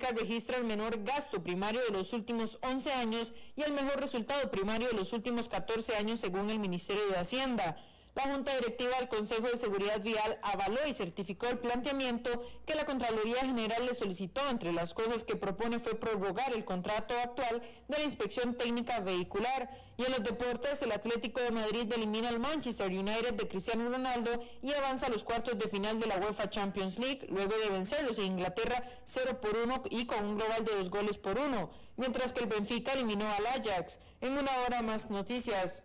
registra el menor gasto primario de los últimos 11 años y el mejor resultado primario de los últimos 14 años según el Ministerio de Hacienda. La Junta Directiva del Consejo de Seguridad Vial avaló y certificó el planteamiento que la Contraloría General le solicitó. Entre las cosas que propone fue prorrogar el contrato actual de la inspección técnica vehicular. Y en los deportes, el Atlético de Madrid elimina al Manchester United de Cristiano Ronaldo y avanza a los cuartos de final de la UEFA Champions League, luego de vencerlos en Inglaterra 0 por 1 y con un global de dos goles por uno, mientras que el Benfica eliminó al Ajax. En una hora más noticias.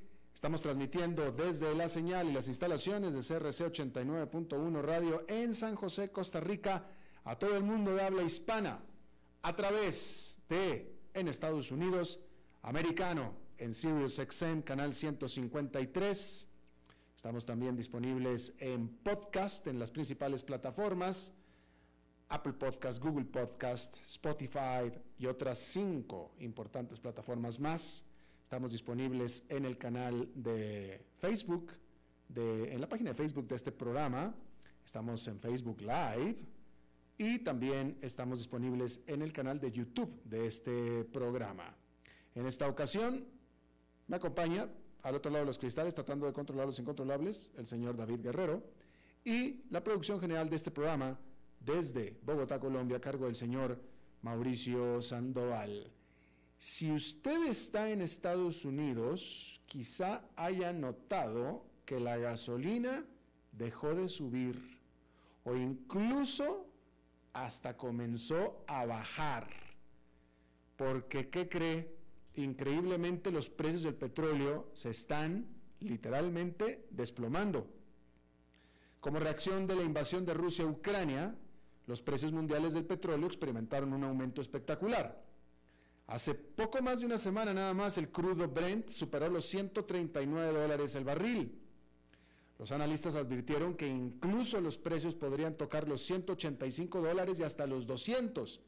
Estamos transmitiendo desde la señal y las instalaciones de CRC 89.1 Radio en San José, Costa Rica, a todo el mundo de habla hispana, a través de, en Estados Unidos, americano, en Sirius XM, canal 153. Estamos también disponibles en podcast en las principales plataformas, Apple Podcast, Google Podcast, Spotify y otras cinco importantes plataformas más. Estamos disponibles en el canal de Facebook, de, en la página de Facebook de este programa. Estamos en Facebook Live y también estamos disponibles en el canal de YouTube de este programa. En esta ocasión me acompaña al otro lado de los cristales, tratando de controlar los incontrolables, el señor David Guerrero, y la producción general de este programa desde Bogotá, Colombia, a cargo del señor Mauricio Sandoval. Si usted está en Estados Unidos, quizá haya notado que la gasolina dejó de subir o incluso hasta comenzó a bajar. Porque, ¿qué cree? Increíblemente los precios del petróleo se están literalmente desplomando. Como reacción de la invasión de Rusia a Ucrania, los precios mundiales del petróleo experimentaron un aumento espectacular. Hace poco más de una semana nada más el crudo Brent superó los 139 dólares el barril. Los analistas advirtieron que incluso los precios podrían tocar los 185 dólares y hasta los 200,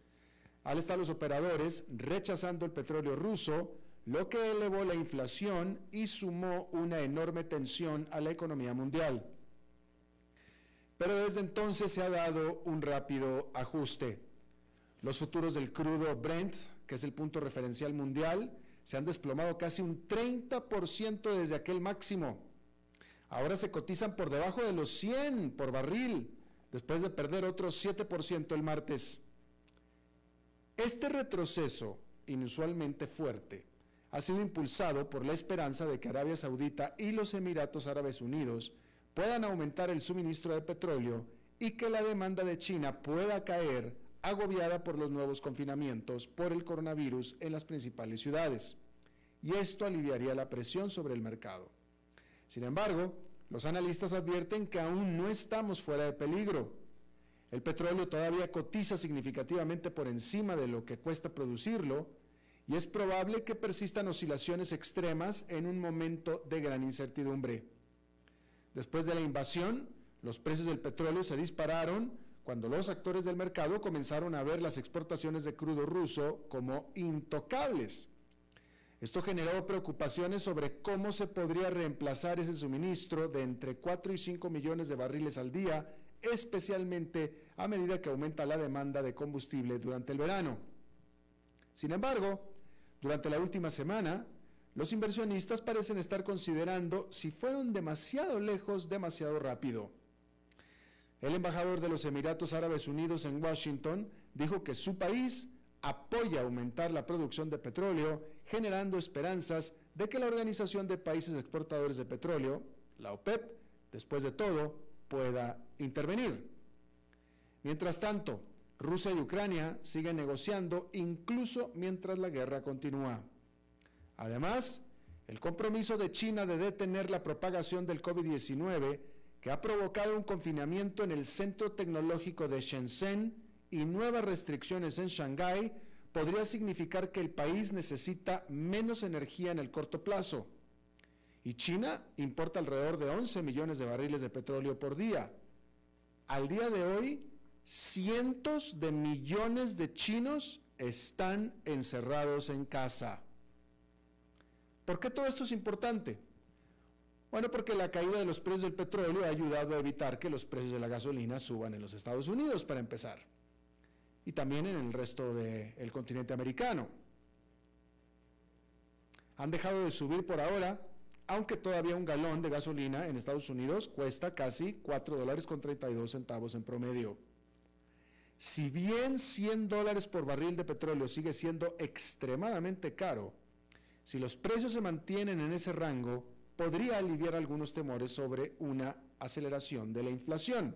al estar los operadores rechazando el petróleo ruso, lo que elevó la inflación y sumó una enorme tensión a la economía mundial. Pero desde entonces se ha dado un rápido ajuste. Los futuros del crudo Brent que es el punto referencial mundial, se han desplomado casi un 30% desde aquel máximo. Ahora se cotizan por debajo de los 100 por barril, después de perder otro 7% el martes. Este retroceso, inusualmente fuerte, ha sido impulsado por la esperanza de que Arabia Saudita y los Emiratos Árabes Unidos puedan aumentar el suministro de petróleo y que la demanda de China pueda caer agobiada por los nuevos confinamientos por el coronavirus en las principales ciudades, y esto aliviaría la presión sobre el mercado. Sin embargo, los analistas advierten que aún no estamos fuera de peligro. El petróleo todavía cotiza significativamente por encima de lo que cuesta producirlo y es probable que persistan oscilaciones extremas en un momento de gran incertidumbre. Después de la invasión, los precios del petróleo se dispararon cuando los actores del mercado comenzaron a ver las exportaciones de crudo ruso como intocables. Esto generó preocupaciones sobre cómo se podría reemplazar ese suministro de entre 4 y 5 millones de barriles al día, especialmente a medida que aumenta la demanda de combustible durante el verano. Sin embargo, durante la última semana, los inversionistas parecen estar considerando si fueron demasiado lejos, demasiado rápido. El embajador de los Emiratos Árabes Unidos en Washington dijo que su país apoya aumentar la producción de petróleo, generando esperanzas de que la Organización de Países Exportadores de Petróleo, la OPEP, después de todo, pueda intervenir. Mientras tanto, Rusia y Ucrania siguen negociando incluso mientras la guerra continúa. Además, el compromiso de China de detener la propagación del COVID-19, que ha provocado un confinamiento en el centro tecnológico de Shenzhen, y nuevas restricciones en Shanghái podría significar que el país necesita menos energía en el corto plazo. Y China importa alrededor de 11 millones de barriles de petróleo por día. Al día de hoy, cientos de millones de chinos están encerrados en casa. ¿Por qué todo esto es importante? Bueno, porque la caída de los precios del petróleo ha ayudado a evitar que los precios de la gasolina suban en los Estados Unidos, para empezar y también en el resto del continente americano. Han dejado de subir por ahora, aunque todavía un galón de gasolina en Estados Unidos cuesta casi 4 dólares con 32 centavos en promedio. Si bien 100 dólares por barril de petróleo sigue siendo extremadamente caro, si los precios se mantienen en ese rango, podría aliviar algunos temores sobre una aceleración de la inflación.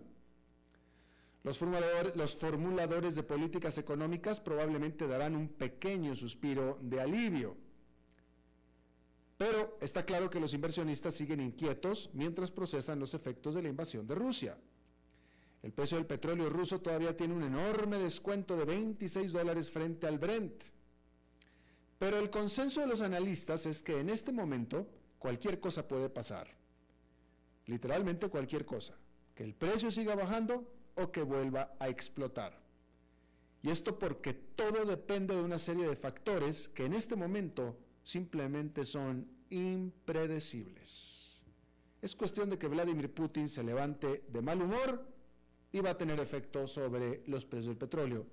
Los formuladores, de políticas económicas probablemente darán un pequeño suspiro de alivio. Pero está claro que los inversionistas siguen inquietos mientras procesan los efectos de la invasión de Rusia. El precio del petróleo ruso todavía tiene un enorme descuento de 26 dólares frente al Brent. Pero el consenso de los analistas es que en este momento cualquier cosa puede pasar. Literalmente cualquier cosa. Que el precio siga bajando o que vuelva a explotar. Y esto porque todo depende de una serie de factores que en este momento simplemente son impredecibles. Es cuestión de que Vladimir Putin se levante de mal humor y va a tener efecto sobre los precios del petróleo.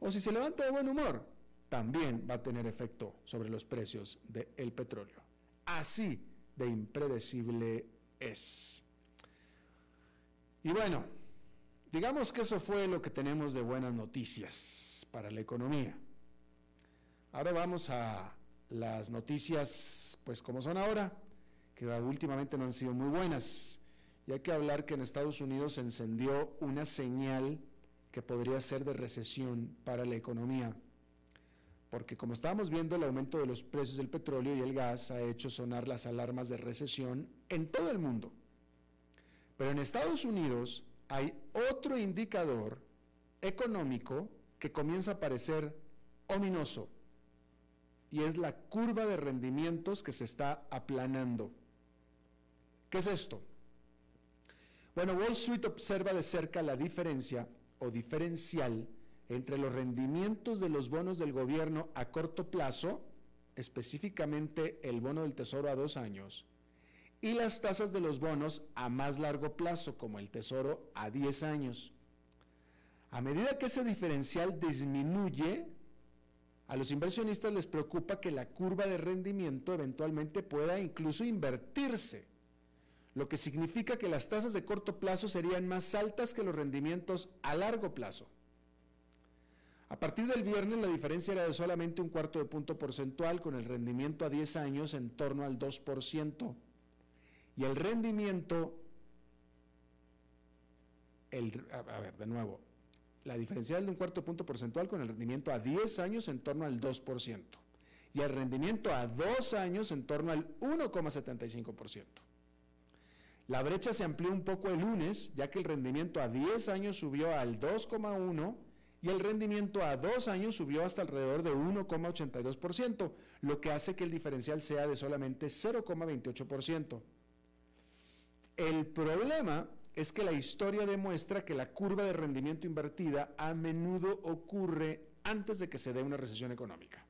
O si se levanta de buen humor, también va a tener efecto sobre los precios del petróleo. Así de impredecible es. Y bueno, Digamos que eso fue lo que tenemos de buenas noticias para la economía. Ahora vamos a las noticias, pues como son ahora, que últimamente no han sido muy buenas. Y hay que hablar que en Estados Unidos se encendió una señal que podría ser de recesión para la economía. Porque como estábamos viendo, el aumento de los precios del petróleo y el gas ha hecho sonar las alarmas de recesión en todo el mundo. Pero en Estados Unidos hay otro indicador económico que comienza a parecer ominoso y es la curva de rendimientos que se está aplanando. ¿Qué es esto? Bueno, Wall Street observa de cerca la diferencia o diferencial entre los rendimientos de los bonos del gobierno a corto plazo, específicamente el bono del Tesoro a dos años, y las tasas de los bonos a más largo plazo, como el Tesoro a 10 años. A medida que ese diferencial disminuye, a los inversionistas les preocupa que la curva de rendimiento eventualmente pueda incluso invertirse, lo que significa que las tasas de corto plazo serían más altas que los rendimientos a largo plazo. A partir del viernes la diferencia era de solamente un cuarto de punto porcentual con el rendimiento a 10 años en torno al 2% y el rendimiento, el, a, ver, de nuevo, la diferencial de un cuarto punto porcentual con el rendimiento a 10 años en torno al 2%, y el rendimiento a 2 años en torno al 1,75%. La brecha se amplió un poco el lunes, ya que el rendimiento a 10 años subió al 2,1% y el rendimiento a 2 años subió hasta alrededor de 1,82%, lo que hace que el diferencial sea de solamente 0,28%. El problema es que la historia demuestra que la curva de rendimiento invertida a menudo ocurre antes de que se dé una recesión económica.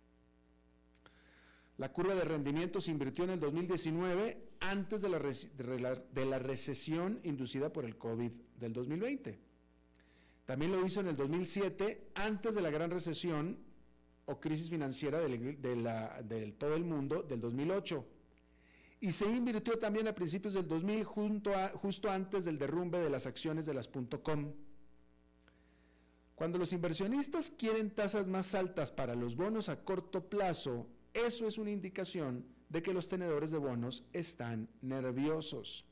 La curva de rendimiento se invirtió en el 2019 antes de la recesión inducida por el COVID del 2020. También lo hizo en el 2007 antes de la gran recesión o crisis financiera de, todo el mundo del 2008. Y se invirtió también a principios del 2000 justo antes del derrumbe de las acciones de las .com. Cuando los inversionistas quieren tasas más altas para los bonos a corto plazo, eso es una indicación de que los tenedores de bonos están nerviosos.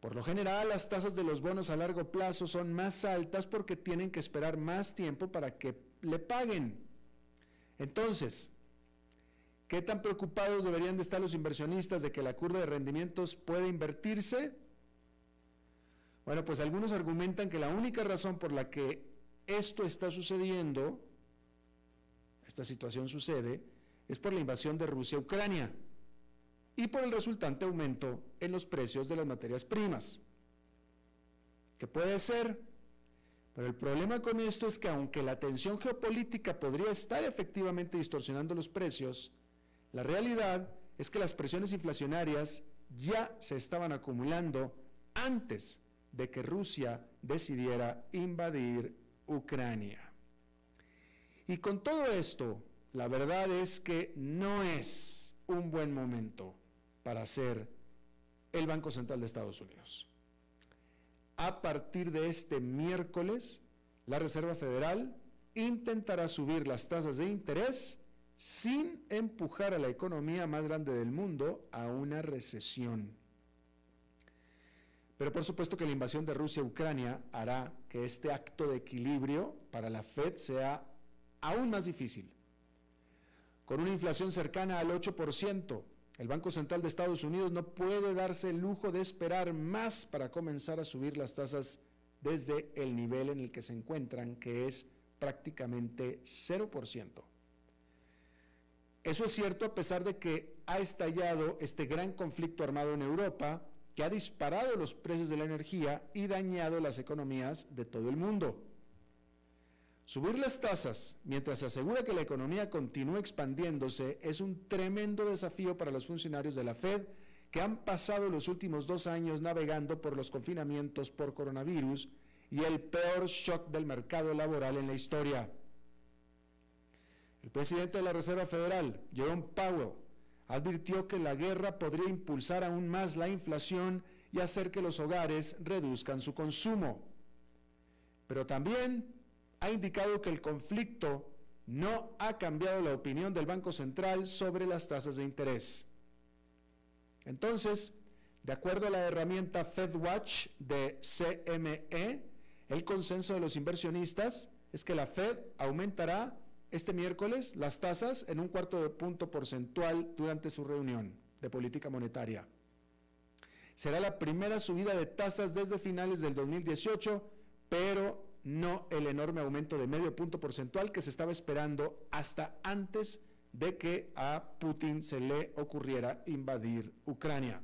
Por lo general, las tasas de los bonos a largo plazo son más altas porque tienen que esperar más tiempo para que le paguen. Entonces, ¿qué tan preocupados deberían de estar los inversionistas de que la curva de rendimientos puede invertirse? Bueno, pues algunos argumentan que la única razón por la que esto está sucediendo, esta situación sucede, es por la invasión de Rusia a Ucrania y por el resultante aumento en los precios de las materias primas. ¿Qué puede ser? Pero el problema con esto es que aunque la tensión geopolítica podría estar efectivamente distorsionando los precios, la realidad es que las presiones inflacionarias ya se estaban acumulando antes de que Rusia decidiera invadir Ucrania. Y con todo esto, la verdad es que no es un buen momento para ser el Banco Central de Estados Unidos. A partir de este miércoles, la Reserva Federal intentará subir las tasas de interés sin empujar a la economía más grande del mundo a una recesión. Pero por supuesto que la invasión de Rusia a Ucrania hará que este acto de equilibrio para la Fed sea aún más difícil. Con una inflación cercana al 8%, el Banco Central de Estados Unidos no puede darse el lujo de esperar más para comenzar a subir las tasas desde el nivel en el que se encuentran, que es prácticamente 0%. Eso es cierto a pesar de que ha estallado este gran conflicto armado en Europa que ha disparado los precios de la energía y dañado las economías de todo el mundo. Subir las tasas mientras se asegura que la economía continúe expandiéndose es un tremendo desafío para los funcionarios de la Fed que han pasado los últimos dos años navegando por los confinamientos por coronavirus y el peor shock del mercado laboral en la historia. El presidente de la Reserva Federal, Jerome Powell, advirtió que la guerra podría impulsar aún más la inflación y hacer que los hogares reduzcan su consumo. Pero también ha indicado que el conflicto no ha cambiado la opinión del Banco Central sobre las tasas de interés. Entonces, de acuerdo a la herramienta FedWatch de CME, el consenso de los inversionistas es que la Fed aumentará este miércoles las tasas en un cuarto de punto porcentual durante su reunión de política monetaria. Será la primera subida de tasas desde finales del 2018, pero no el enorme aumento de medio punto porcentual que se estaba esperando hasta antes de que a Putin se le ocurriera invadir Ucrania.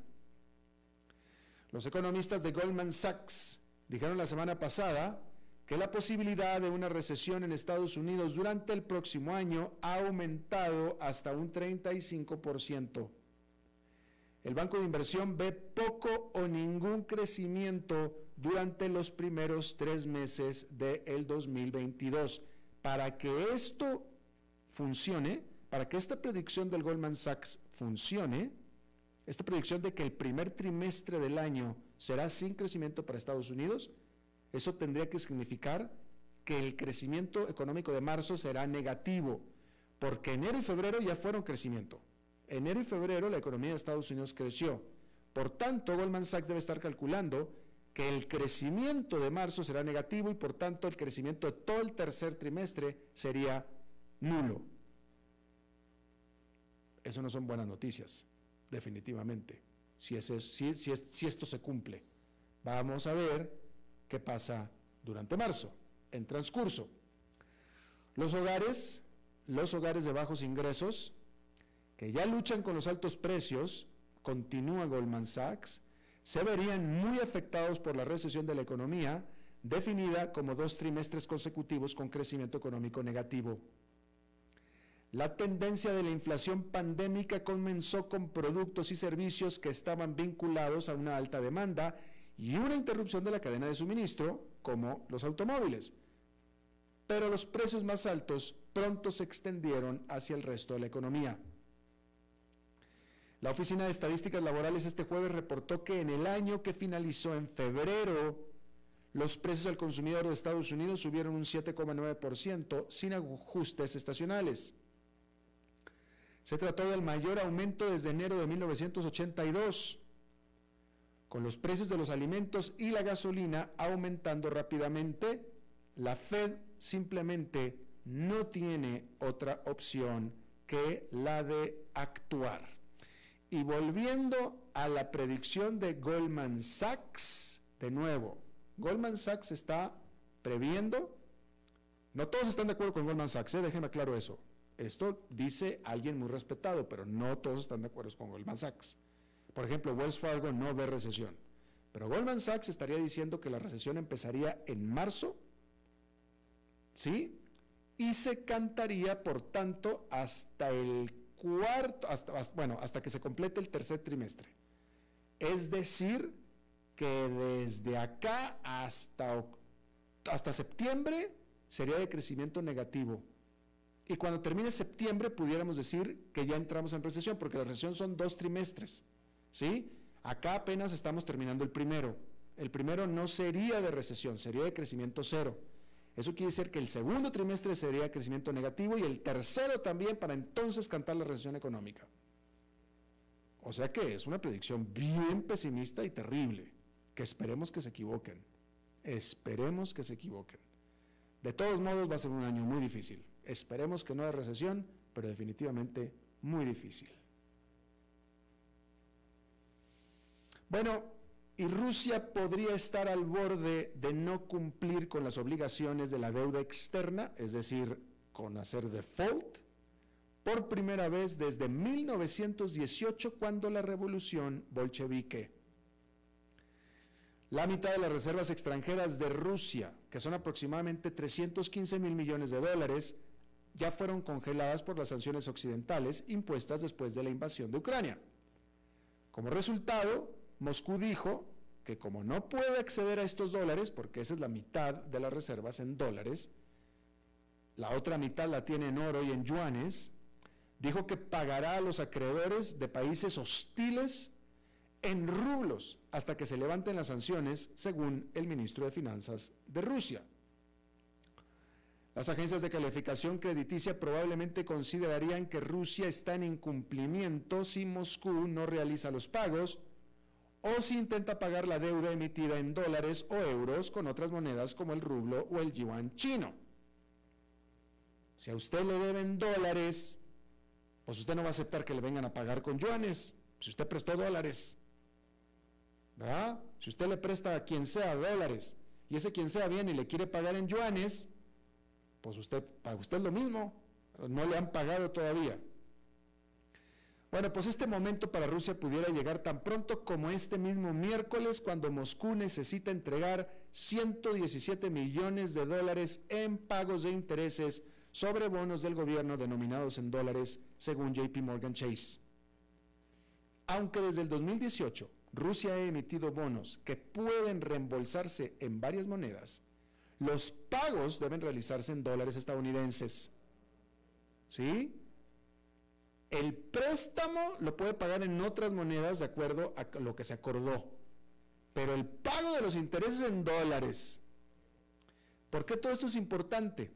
Los economistas de Goldman Sachs dijeron la semana pasada que la posibilidad de una recesión en Estados Unidos durante el próximo año ha aumentado hasta un 35%. El Banco de Inversión ve poco o ningún crecimiento durante los primeros tres meses del 2022. Para que esto funcione, para que esta predicción del Goldman Sachs funcione, esta predicción de que el primer trimestre del año será sin crecimiento para Estados Unidos, eso tendría que significar que el crecimiento económico de marzo será negativo, porque enero y febrero ya fueron crecimiento. Enero y febrero la economía de Estados Unidos creció. Por tanto, Goldman Sachs debe estar calculando que el crecimiento de marzo será negativo y por tanto el crecimiento de todo el tercer trimestre sería nulo. Eso no son buenas noticias, definitivamente, si, si esto se cumple. Vamos a ver qué pasa durante marzo, en transcurso. Los hogares, los hogares de bajos ingresos, que ya luchan con los altos precios, continúa Goldman Sachs, se verían muy afectados por la recesión de la economía, definida como dos trimestres consecutivos con crecimiento económico negativo. La tendencia de la inflación pandémica comenzó con productos y servicios que estaban vinculados a una alta demanda y una interrupción de la cadena de suministro, como los automóviles. Pero los precios más altos pronto se extendieron hacia el resto de la economía. La Oficina de Estadísticas Laborales este jueves reportó que en el año que finalizó en febrero, los precios al consumidor de Estados Unidos subieron un 7,9% sin ajustes estacionales. Se trató del mayor aumento desde enero de 1982, con los precios de los alimentos y la gasolina aumentando rápidamente. La Fed simplemente no tiene otra opción que la de actuar. Y volviendo a la predicción de Goldman Sachs, de nuevo, Goldman Sachs está previendo, no todos están de acuerdo con Goldman Sachs, ¿eh? déjenme claro eso, esto dice alguien muy respetado, pero no todos están de acuerdo con Goldman Sachs. Por ejemplo, Wells Fargo no ve recesión, pero Goldman Sachs estaría diciendo que la recesión empezaría en marzo, ¿sí? Y se cantaría, por tanto, hasta el cuarto, hasta, bueno, hasta que se complete el tercer trimestre. Es decir, que desde acá hasta, hasta septiembre sería de crecimiento negativo y cuando termine septiembre pudiéramos decir que ya entramos en recesión, porque la recesión son dos trimestres, ¿sí? Acá apenas estamos terminando el primero. El primero no sería de recesión, sería de crecimiento cero. Eso quiere decir que el segundo trimestre sería crecimiento negativo y el tercero también para entonces cantar la recesión económica. O sea que es una predicción bien pesimista y terrible, que esperemos que se equivoquen. Esperemos que se equivoquen. De todos modos va a ser un año muy difícil. Esperemos que no haya recesión, pero definitivamente muy difícil. Bueno, y Rusia podría estar al borde de no cumplir con las obligaciones de la deuda externa, es decir, con hacer default, por primera vez desde 1918 cuando la revolución bolchevique. La mitad de las reservas extranjeras de Rusia, que son aproximadamente 315 mil millones de dólares, ya fueron congeladas por las sanciones occidentales impuestas después de la invasión de Ucrania. Como resultado, Moscú dijo que como no puede acceder a estos dólares, porque esa es la mitad de las reservas en dólares, la otra mitad la tiene en oro y en yuanes, dijo que pagará a los acreedores de países hostiles en rublos hasta que se levanten las sanciones, según el ministro de Finanzas de Rusia. Las agencias de calificación crediticia probablemente considerarían que Rusia está en incumplimiento si Moscú no realiza los pagos o si intenta pagar la deuda emitida en dólares o euros con otras monedas como el rublo o el yuan chino. Si a usted le deben dólares, pues usted no va a aceptar que le vengan a pagar con yuanes, si usted prestó dólares. ¿Verdad? Si usted le presta a quien sea dólares y ese quien sea viene y le quiere pagar en yuanes, pues usted, para usted lo mismo, no le han pagado todavía. Bueno, pues este momento para Rusia pudiera llegar tan pronto como este mismo miércoles, cuando Moscú necesita entregar 117 millones de dólares en pagos de intereses sobre bonos del gobierno denominados en dólares, según JP Morgan Chase. Aunque desde el 2018 Rusia ha emitido bonos que pueden reembolsarse en varias monedas, los pagos deben realizarse en dólares estadounidenses. ¿Sí? El préstamo lo puede pagar en otras monedas de acuerdo a lo que se acordó. Pero el pago de los intereses en dólares. ¿Por qué todo esto es importante?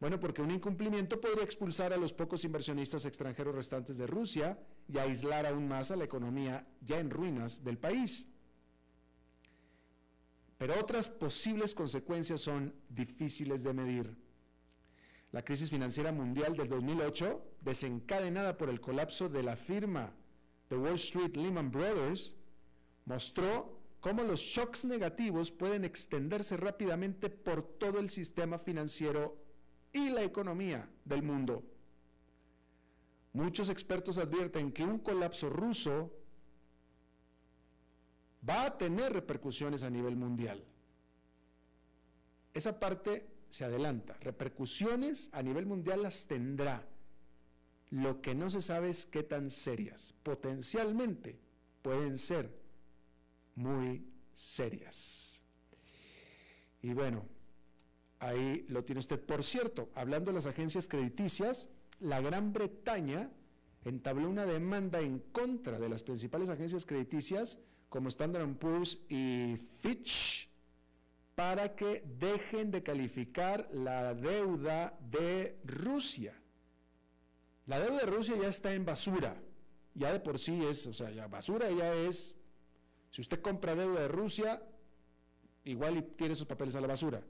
Bueno, porque un incumplimiento podría expulsar a los pocos inversionistas extranjeros restantes de Rusia y aislar aún más a la economía ya en ruinas del país. Pero otras posibles consecuencias son difíciles de medir. La crisis financiera mundial del 2008, desencadenada por el colapso de la firma de Wall Street Lehman Brothers, mostró cómo los shocks negativos pueden extenderse rápidamente por todo el sistema financiero y la economía del mundo. Muchos expertos advierten que un colapso ruso va a tener repercusiones a nivel mundial. Esa parte se adelanta. Repercusiones a nivel mundial las tendrá. Lo que no se sabe es qué tan serias. Potencialmente pueden ser muy serias. Y bueno, ahí lo tiene usted. Por cierto, hablando de las agencias crediticias, la Gran Bretaña entabló una demanda en contra de las principales agencias crediticias como Standard Poor's y Fitch para que dejen de calificar la deuda de Rusia. La deuda de Rusia ya está en basura, ya de por sí es, o sea, ya basura ya es, si usted compra deuda de Rusia, igual tiene sus papeles a la basura.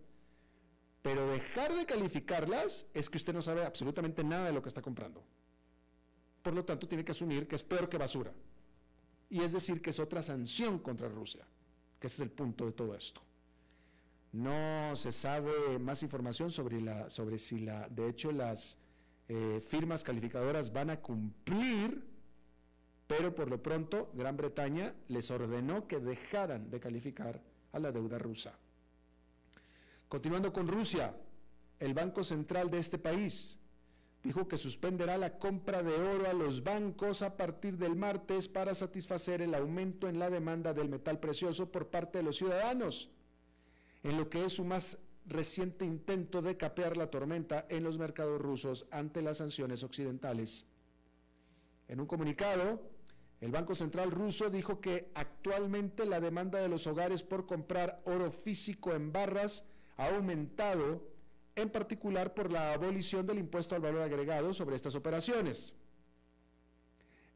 Pero dejar de calificarlas es que usted no sabe absolutamente nada de lo que está comprando. Por lo tanto, tiene que asumir que es peor que basura. Y es decir, que es otra sanción contra Rusia, que ese es el punto de todo esto. No se sabe más información sobre, la, sobre si la, de hecho las eh, firmas calificadoras van a cumplir, pero por lo pronto Gran Bretaña les ordenó que dejaran de calificar a la deuda rusa. Continuando con Rusia, el Banco Central de este país dijo que suspenderá la compra de oro a los bancos a partir del martes para satisfacer el aumento en la demanda del metal precioso por parte de los ciudadanos, en lo que es su más reciente intento de capear la tormenta en los mercados rusos ante las sanciones occidentales. En un comunicado, el Banco Central ruso dijo que actualmente la demanda de los hogares por comprar oro físico en barras ha aumentado en particular por la abolición del impuesto al valor agregado sobre estas operaciones.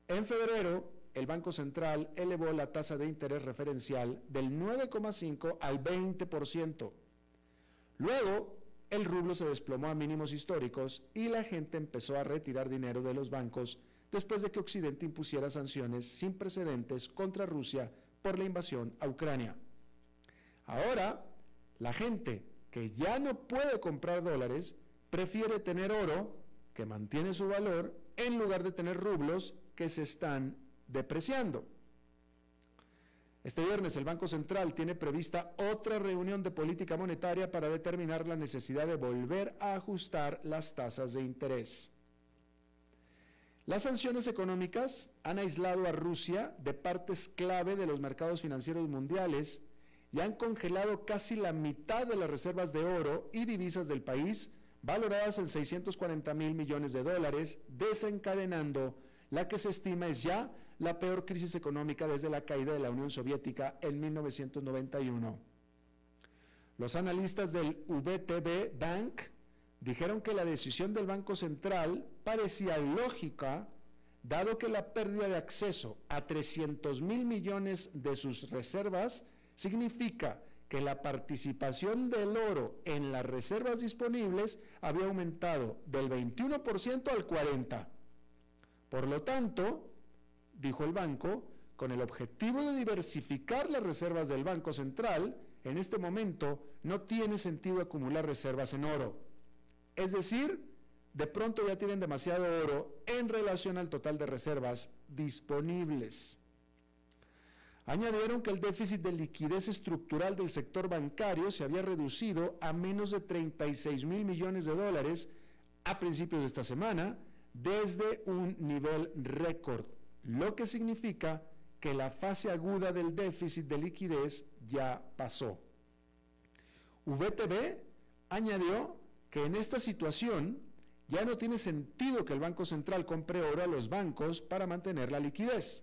En febrero, el Banco Central elevó la tasa de interés referencial del 9,5 al 20%. Luego, el rublo se desplomó a mínimos históricos y la gente empezó a retirar dinero de los bancos después de que Occidente impusiera sanciones sin precedentes contra Rusia por la invasión a Ucrania. Ahora, la gente que ya no puede comprar dólares, prefiere tener oro, que mantiene su valor, en lugar de tener rublos que se están depreciando. Este viernes el Banco Central tiene prevista otra reunión de política monetaria para determinar la necesidad de volver a ajustar las tasas de interés. Las sanciones económicas han aislado a Rusia de partes clave de los mercados financieros mundiales y han congelado casi la mitad de las reservas de oro y divisas del país, valoradas en 640 mil millones de dólares, desencadenando la que se estima es ya la peor crisis económica desde la caída de la Unión Soviética en 1991. Los analistas del VTB Bank dijeron que la decisión del Banco Central parecía lógica, dado que la pérdida de acceso a 300 mil millones de sus reservas significa que la participación del oro en las reservas disponibles había aumentado del 21% al 40%. Por lo tanto, dijo el banco, con el objetivo de diversificar las reservas del Banco Central, en este momento no tiene sentido acumular reservas en oro. Es decir, de pronto ya tienen demasiado oro en relación al total de reservas disponibles. Añadieron que el déficit de liquidez estructural del sector bancario se había reducido a menos de 36 mil millones de dólares a principios de esta semana, desde un nivel récord, lo que significa que la fase aguda del déficit de liquidez ya pasó. VTB añadió que en esta situación ya no tiene sentido que el Banco Central compre oro a los bancos para mantener la liquidez.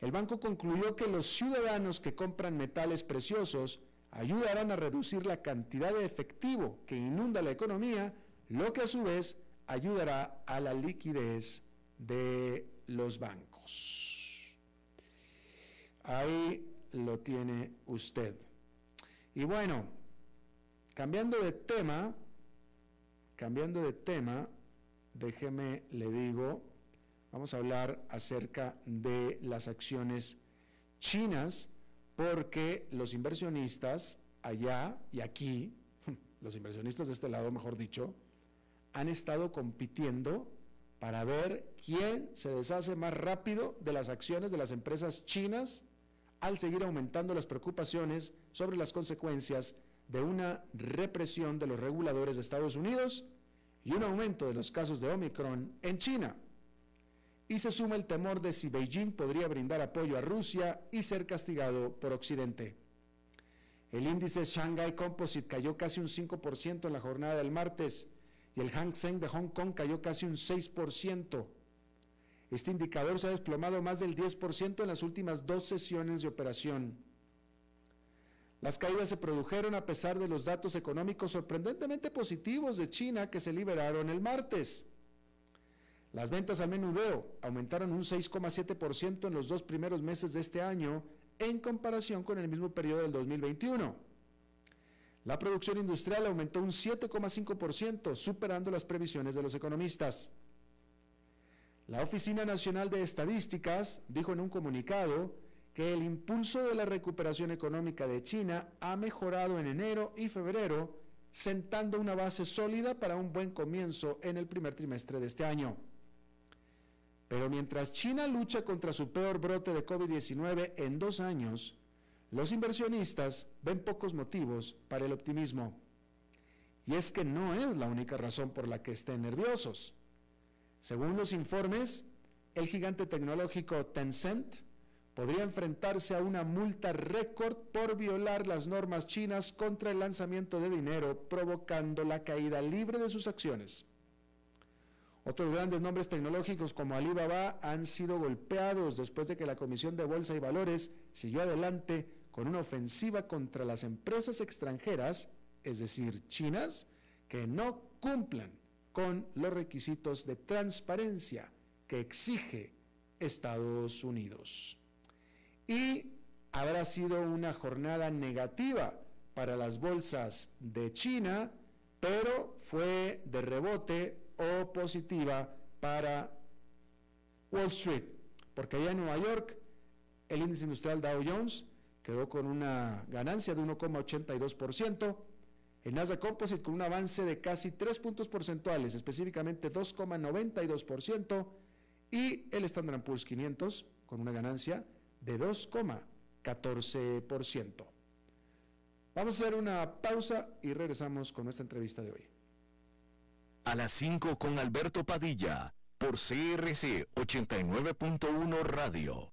El banco concluyó que los ciudadanos que compran metales preciosos ayudarán a reducir la cantidad de efectivo que inunda la economía, lo que a su vez ayudará a la liquidez de los bancos. Ahí lo tiene usted. Y bueno, cambiando de tema, cambiando de tema, déjeme le digo Vamos a hablar acerca de las acciones chinas porque los inversionistas allá y aquí, los inversionistas de este lado, mejor dicho, han estado compitiendo para ver quién se deshace más rápido de las acciones de las empresas chinas al seguir aumentando las preocupaciones sobre las consecuencias de una represión de los reguladores de Estados Unidos y un aumento de los casos de Omicron en China. Y se suma el temor de si Beijing podría brindar apoyo a Rusia y ser castigado por Occidente. El índice Shanghai Composite cayó casi un 5% en la jornada del martes y el Hang Seng de Hong Kong cayó casi un 6%. Este indicador se ha desplomado más del 10% en las últimas dos sesiones de operación. Las caídas se produjeron a pesar de los datos económicos sorprendentemente positivos de China que se liberaron el martes. Las ventas al menudeo aumentaron un 6,7% en los dos primeros meses de este año en comparación con el mismo periodo del 2021. La producción industrial aumentó un 7,5%, superando las previsiones de los economistas. La Oficina Nacional de Estadísticas dijo en un comunicado que el impulso de la recuperación económica de China ha mejorado en enero y febrero, sentando una base sólida para un buen comienzo en el primer trimestre de este año. Pero mientras China lucha contra su peor brote de COVID-19 en dos años, los inversionistas ven pocos motivos para el optimismo. Y es que no es la única razón por la que estén nerviosos. Según los informes, el gigante tecnológico Tencent podría enfrentarse a una multa récord por violar las normas chinas contra el lanzamiento de dinero, provocando la caída libre de sus acciones. Otros grandes nombres tecnológicos como Alibaba han sido golpeados después de que la Comisión de Bolsa y Valores siguió adelante con una ofensiva contra las empresas extranjeras, es decir, chinas, que no cumplan con los requisitos de transparencia que exige Estados Unidos. Y habrá sido una jornada negativa para las bolsas de China, pero fue de rebote o positiva para Wall Street, porque allá en Nueva York el índice industrial Dow Jones quedó con una ganancia de 1,82%, el Nasdaq Composite con un avance de casi 3 puntos porcentuales, específicamente 2,92%, y el Standard Poor's 500 con una ganancia de 2,14%. Vamos a hacer una pausa y regresamos con nuestra entrevista de hoy a las 5 con Alberto Padilla por CRC 89.1 Radio.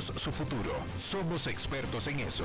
su futuro. Somos expertos en eso.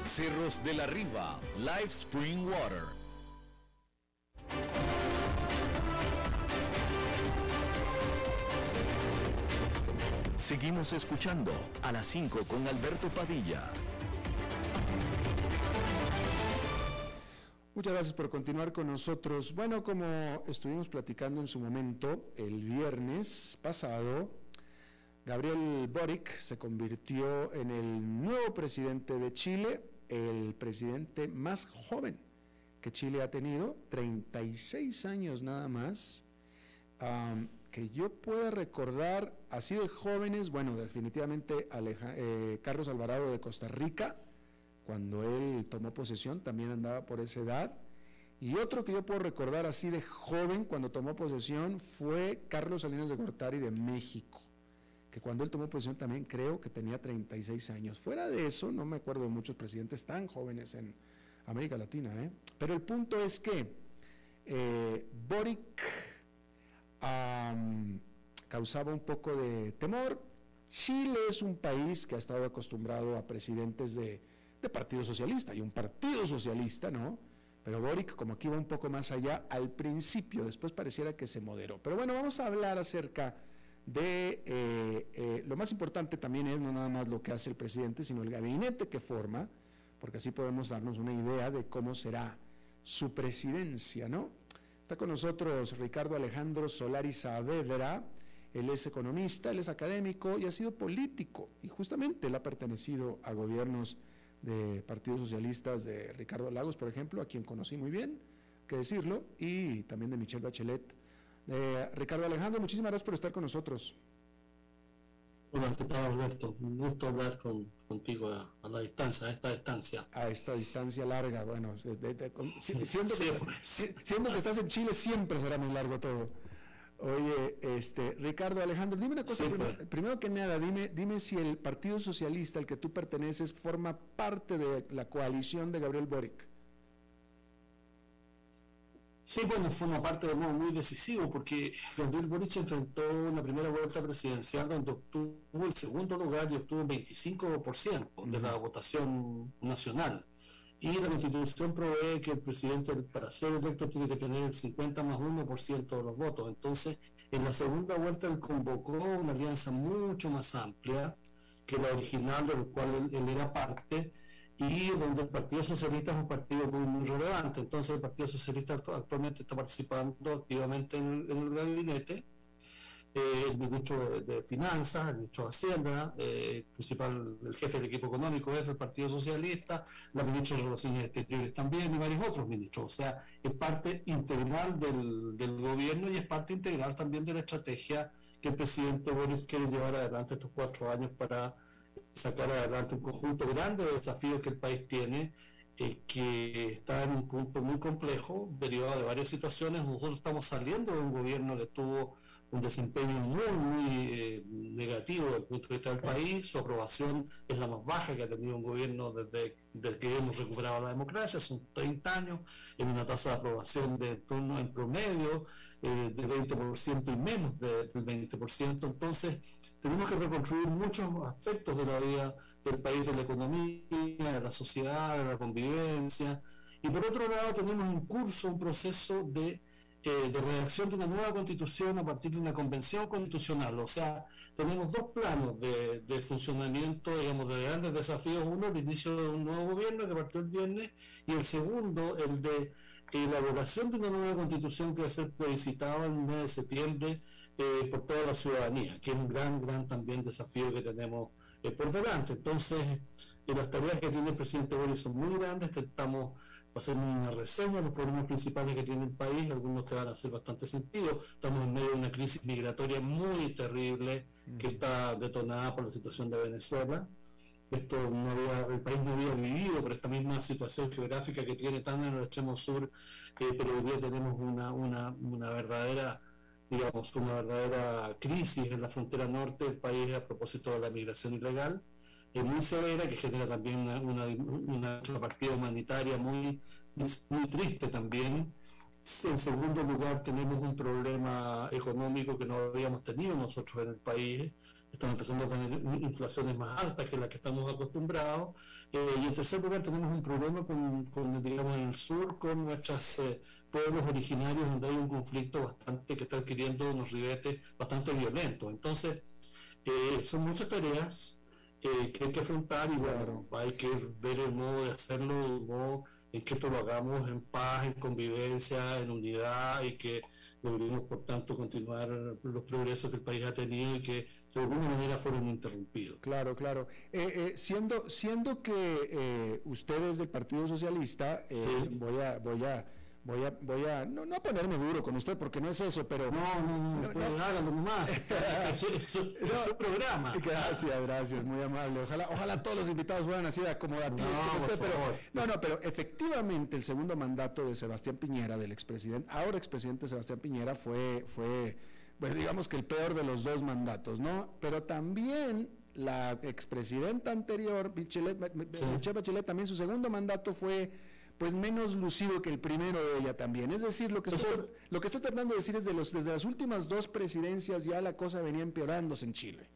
Cerros de la Riva, Live Spring Water. Seguimos escuchando a las 5 con Alberto Padilla. Muchas gracias por continuar con nosotros. Bueno, como estuvimos platicando en su momento, el viernes pasado, Gabriel Boric se convirtió en el nuevo presidente de Chile, el presidente más joven que Chile ha tenido, 36 años nada más. que yo pueda recordar así de jóvenes, bueno, definitivamente eh, Carlos Alvarado de Costa Rica, cuando él tomó posesión, también andaba por esa edad. Y otro que yo puedo recordar así de joven cuando tomó posesión fue Carlos Salinas de Gortari de México, que cuando él tomó posesión también creo que tenía 36 años. Fuera de eso, no me acuerdo de muchos presidentes tan jóvenes en América Latina. ¿eh? Pero el punto es que eh, Boric causaba un poco de temor. Chile es un país que ha estado acostumbrado a presidentes de, Partido Socialista, y un Partido Socialista, ¿no? Pero Boric, como aquí va un poco más allá, al principio, después pareciera que se moderó. Pero bueno, vamos a hablar acerca de eh, eh, lo más importante también es no nada más lo que hace el presidente, sino el gabinete que forma, porque así podemos darnos una idea de cómo será su presidencia, ¿no? Está con nosotros Ricardo Alejandro Solari Saavedra, él es economista, él es académico y ha sido político, y justamente él ha pertenecido a gobiernos de partidos socialistas de Ricardo Lagos, por ejemplo, a quien conocí muy bien, que decirlo, y también de Michelle Bachelet. Eh, Ricardo Alejandro, muchísimas gracias por estar con nosotros. Hola, ¿qué tal Alberto? Un gusto hablar contigo a, la distancia, a esta distancia. A esta distancia larga, bueno, siendo, que, estás en Chile siempre será muy largo todo. Oye, este, Ricardo Alejandro, dime una cosa, primero, pues. primero, que nada, dime, dime si el Partido Socialista al que tú perteneces forma parte de la coalición de Gabriel Boric. Sí, bueno, fue una parte de modo muy decisivo porque Gabriel Boric enfrentó en la primera vuelta presidencial donde obtuvo el segundo lugar y obtuvo un 25% de la votación nacional. Y la constitución provee que el presidente para ser electo tiene que tener el 50 más 1% de los votos. Entonces, en la segunda vuelta él convocó una alianza mucho más amplia que la original de la cual él era parte y donde el Partido Socialista es un partido muy, relevante. Entonces el Partido Socialista actualmente está participando activamente en, el gabinete. Eh, el ministro de, Finanzas, el ministro de Hacienda, eh, principal, el jefe del equipo económico es del Partido Socialista, la ministra de Relaciones Exteriores también y varios otros ministros. O sea, es parte integral del, del gobierno y es parte integral también de la estrategia que el presidente Boris quiere llevar adelante estos cuatro años para sacar adelante un conjunto grande de desafíos que el país tiene, eh, que está en un punto muy complejo, derivado de varias situaciones. Nosotros estamos saliendo de un gobierno que tuvo un desempeño muy, muy eh, negativo desde el punto de vista del país. Su aprobación es la más baja que ha tenido un gobierno desde, que hemos recuperado la democracia, son 30 años, en una tasa de aprobación de torno en promedio eh, del 20% y menos del 20%. Entonces, tenemos que reconstruir muchos aspectos de la vida del país, de la economía, de la sociedad, de la convivencia. Y por otro lado, tenemos en curso un proceso de, eh, de redacción de una nueva constitución a partir de una convención constitucional. O sea, tenemos dos planos de, funcionamiento, digamos, de grandes desafíos. Uno, el inicio de un nuevo gobierno que partió el viernes, y el segundo, el de elaboración de una nueva constitución que va a ser plebiscitada en el mes de septiembre eh, por toda la ciudadanía, que es un gran, gran también desafío que tenemos eh, por delante. Entonces, eh, las tareas que tiene el presidente Boris son muy grandes, estamos haciendo una reseña de los problemas principales que tiene el país, algunos te van a hacer bastante sentido. Estamos en medio de una crisis migratoria muy terrible que está detonada por la situación de Venezuela. Esto no había, el país no había vivido por esta misma situación geográfica que tiene tan en el extremo sur, pero hoy día tenemos una, una, una verdadera digamos, una verdadera crisis en la frontera norte del país a propósito de la migración ilegal, es muy severa, que genera también una, una, partida humanitaria muy, muy triste también. En segundo lugar, tenemos un problema económico que no habíamos tenido nosotros en el país. Estamos empezando a tener inflaciones más altas que las que estamos acostumbrados. Eh, y en tercer lugar, tenemos un problema con, con digamos, en el sur con nuestras eh, pueblos originarios donde hay un conflicto bastante que está adquiriendo unos ribetes bastante violentos. Entonces, eh, son muchas tareas eh, que hay que afrontar y bueno, hay que ver el modo de hacerlo, el modo en que esto lo hagamos en paz, en convivencia, en unidad y que deberíamos por tanto continuar los progresos que el país ha tenido y que de alguna manera fueron interrumpidos. Claro, claro. Eh, eh, siendo, siendo que eh, ustedes del Partido Socialista, voy a, voy a voy a, voy a, no, no a ponerme duro con usted porque no es eso, pero... No, no, no, no, no hágalo nomás, es, su, programa. Gracias, gracias, muy amable. Ojalá, ojalá todos los invitados fueran así acomodativos no, usted, pero... No, no, pero efectivamente el segundo mandato de Sebastián Piñera, del expresidente, ahora expresidente Sebastián Piñera, fue, fue, pues digamos que el peor de los dos mandatos, ¿no? Pero también la expresidenta anterior, Michelle, Michelle Bachelet, también su segundo mandato fue pues menos lucido que el primero de ella también. Es decir, lo que estoy, lo que estoy tratando de decir es de los, desde las últimas dos presidencias ya la cosa venía empeorándose en Chile.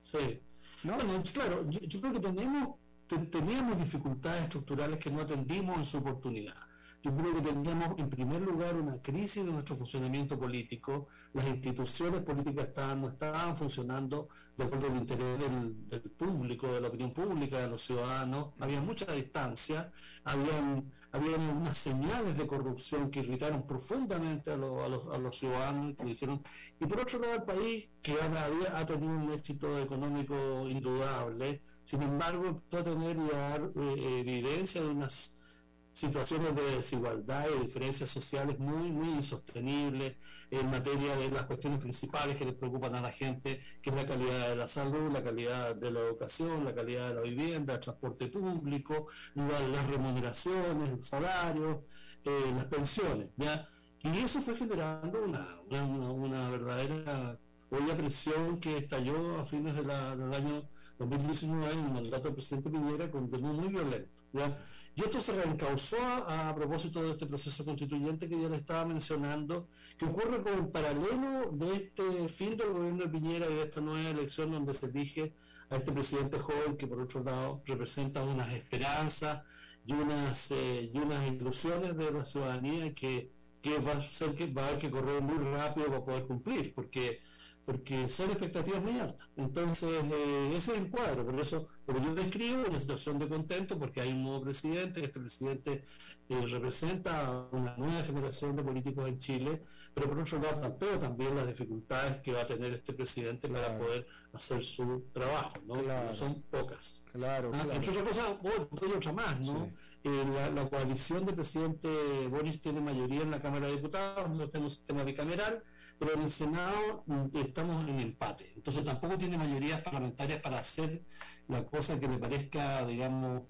Sí. ¿No? Bueno, claro, yo, creo que tenemos, teníamos dificultades estructurales que no atendimos en su oportunidad. Yo creo que teníamos en primer lugar una crisis de nuestro funcionamiento político, las instituciones políticas estaban, no estaban funcionando de acuerdo al interés del, público, de la opinión pública, de los ciudadanos, había mucha distancia, habían, habían unas señales de corrupción que irritaron profundamente a, los, ciudadanos, y por otro lado el país, que ha, ha tenido un éxito económico indudable, sin embargo empezó a tener y a dar eh, evidencia de unas situaciones de desigualdad y diferencias sociales muy, muy insostenibles en materia de las cuestiones principales que les preocupan a la gente, que es la calidad de la salud, la calidad de la educación, la calidad de la vivienda, el transporte público, las remuneraciones, el salario, eh, las pensiones. ¿ya? Y eso fue generando una, una, verdadera olla presión que estalló a fines del año 2019 en el mandato del presidente Piñera con un muy violento. ¿ya? Y esto se reencausó a, propósito de este proceso constituyente que ya le estaba mencionando, que ocurre con el paralelo de este fin del gobierno de Piñera y de esta nueva elección donde se elige a este presidente joven que por otro lado representa unas esperanzas y unas, eh, y unas ilusiones de la ciudadanía que, que va a ser que va a haber que correr muy rápido para poder cumplir, porque porque son expectativas muy altas. Entonces, eh, ese es el cuadro, por eso, como yo describo, una situación de contento, porque hay un nuevo presidente, este presidente eh, representa una nueva generación de políticos en Chile, pero por otro lado planteo también las dificultades que va a tener este presidente para poder hacer su trabajo, ¿no? son pocas. Claro, ah, Entre otras cosas, otra más, ¿no? Eh, la, la, coalición del presidente Boris tiene mayoría en la Cámara de Diputados, no tenemos sistema bicameral, pero en el Senado mm, estamos en empate. Entonces tampoco tiene mayorías parlamentarias para hacer la cosa que le parezca, digamos,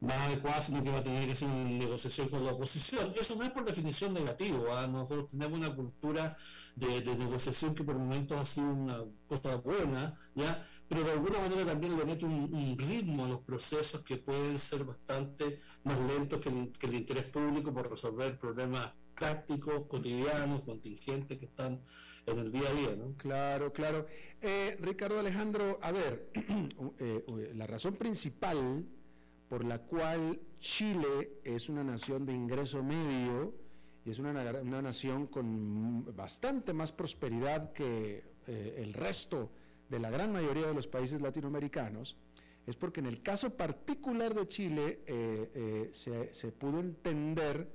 más adecuada, sino que va a tener que hacer una negociación con la oposición. Eso no es por definición negativo, ¿ah? nosotros tenemos una cultura de, negociación que por momentos ha sido una cosa buena, ¿ya? pero de alguna manera también le mete un, ritmo a los procesos que pueden ser bastante más lentos que el interés público por resolver problemas prácticos, cotidianos, contingentes que están en el día a día. ¿no? Claro, claro. Eh, Ricardo Alejandro, a ver, eh, la razón principal por la cual Chile es una nación de ingreso medio y es una, una nación con bastante más prosperidad que eh, el resto de la gran mayoría de los países latinoamericanos, es porque en el caso particular de Chile se, se pudo entender